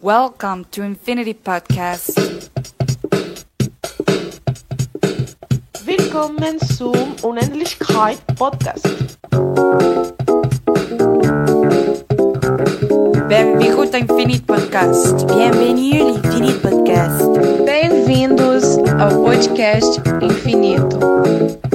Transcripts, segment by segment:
Welcome to Infinity Podcast. Willkommen zum Unendlichkeit Podcast. Benvingut ao Infinite Podcast. Bienvenue ao Infinite Podcast. Bem-vindos ao podcast Infinito.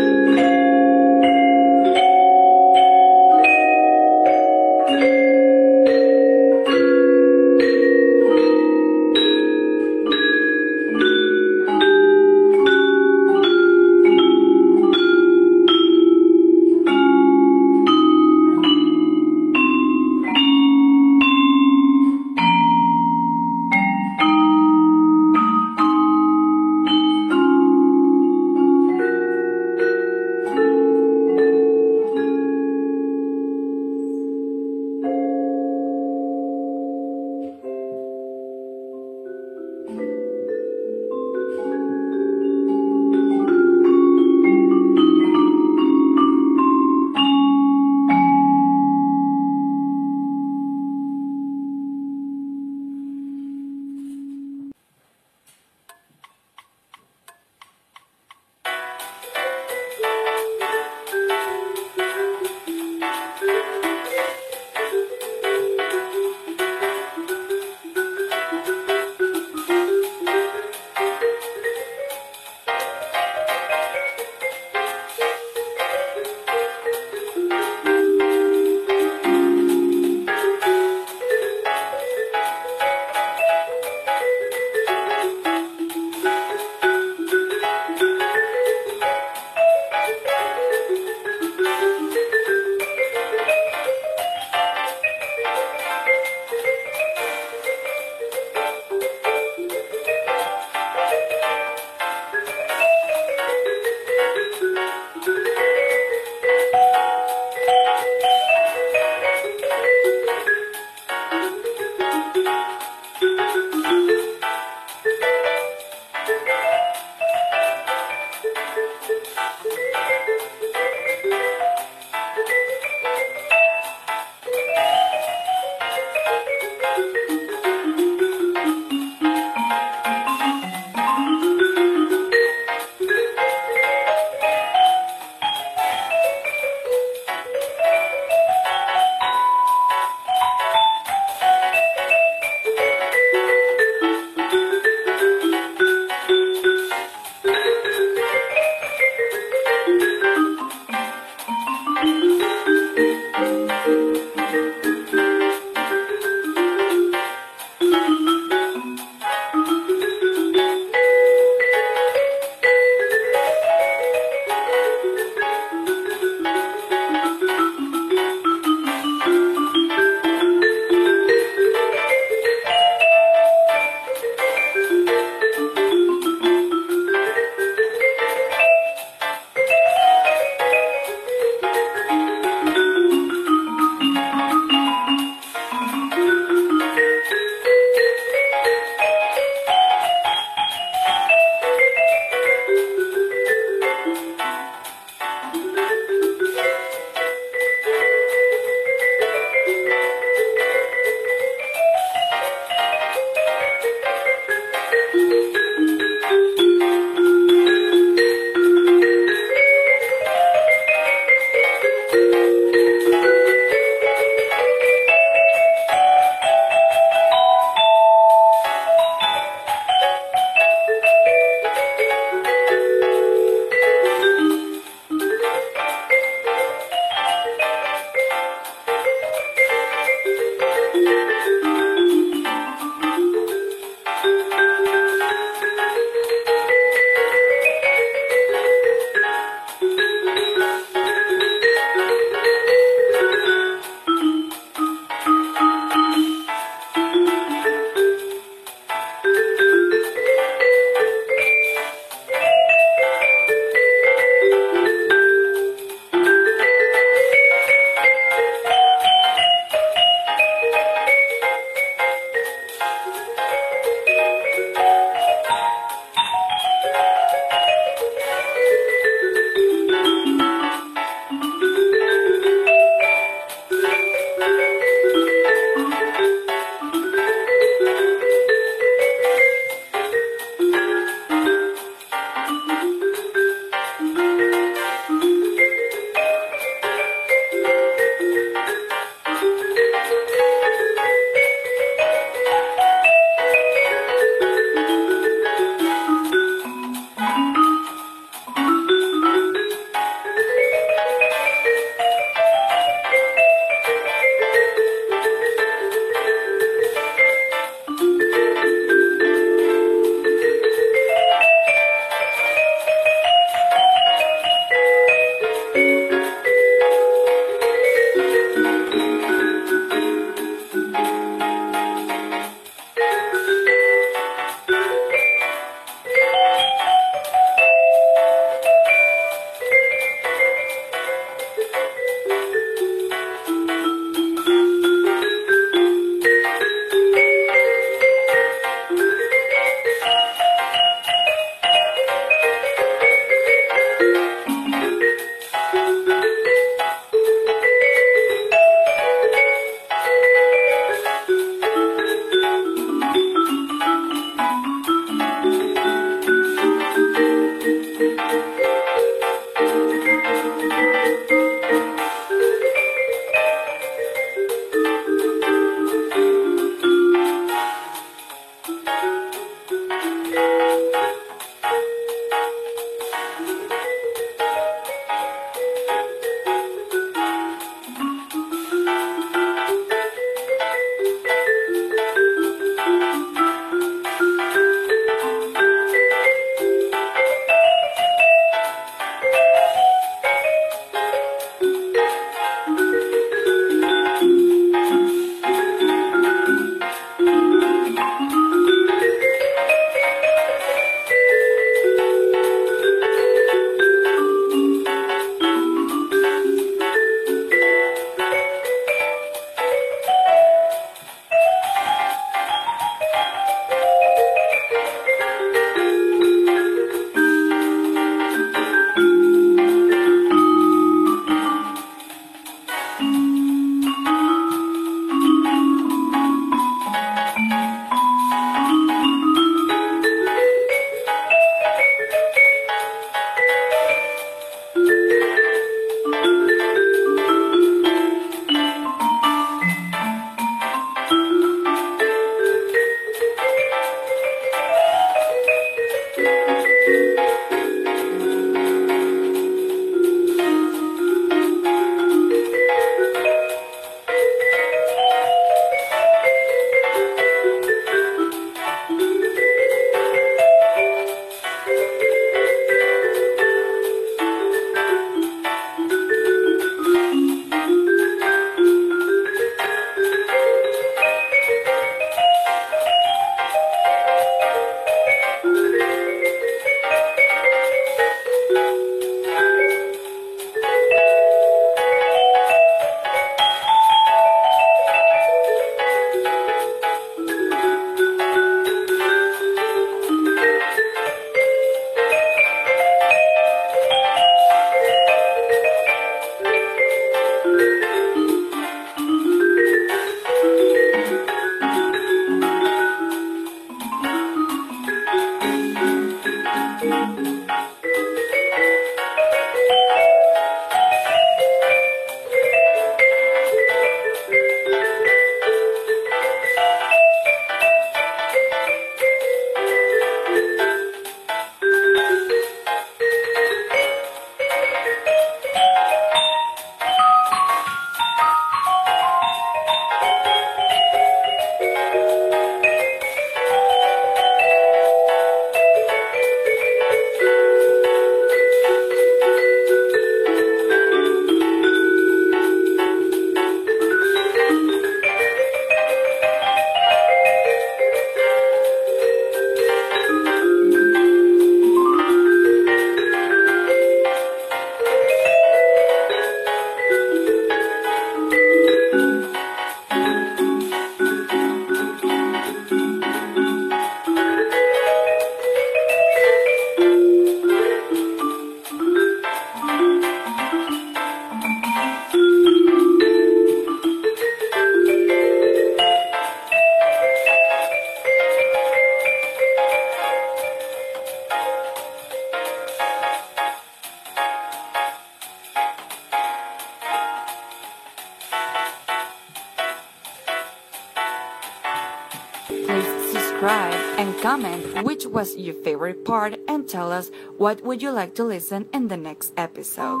Which was your favorite part and tell us what would you like to listen in the next episode.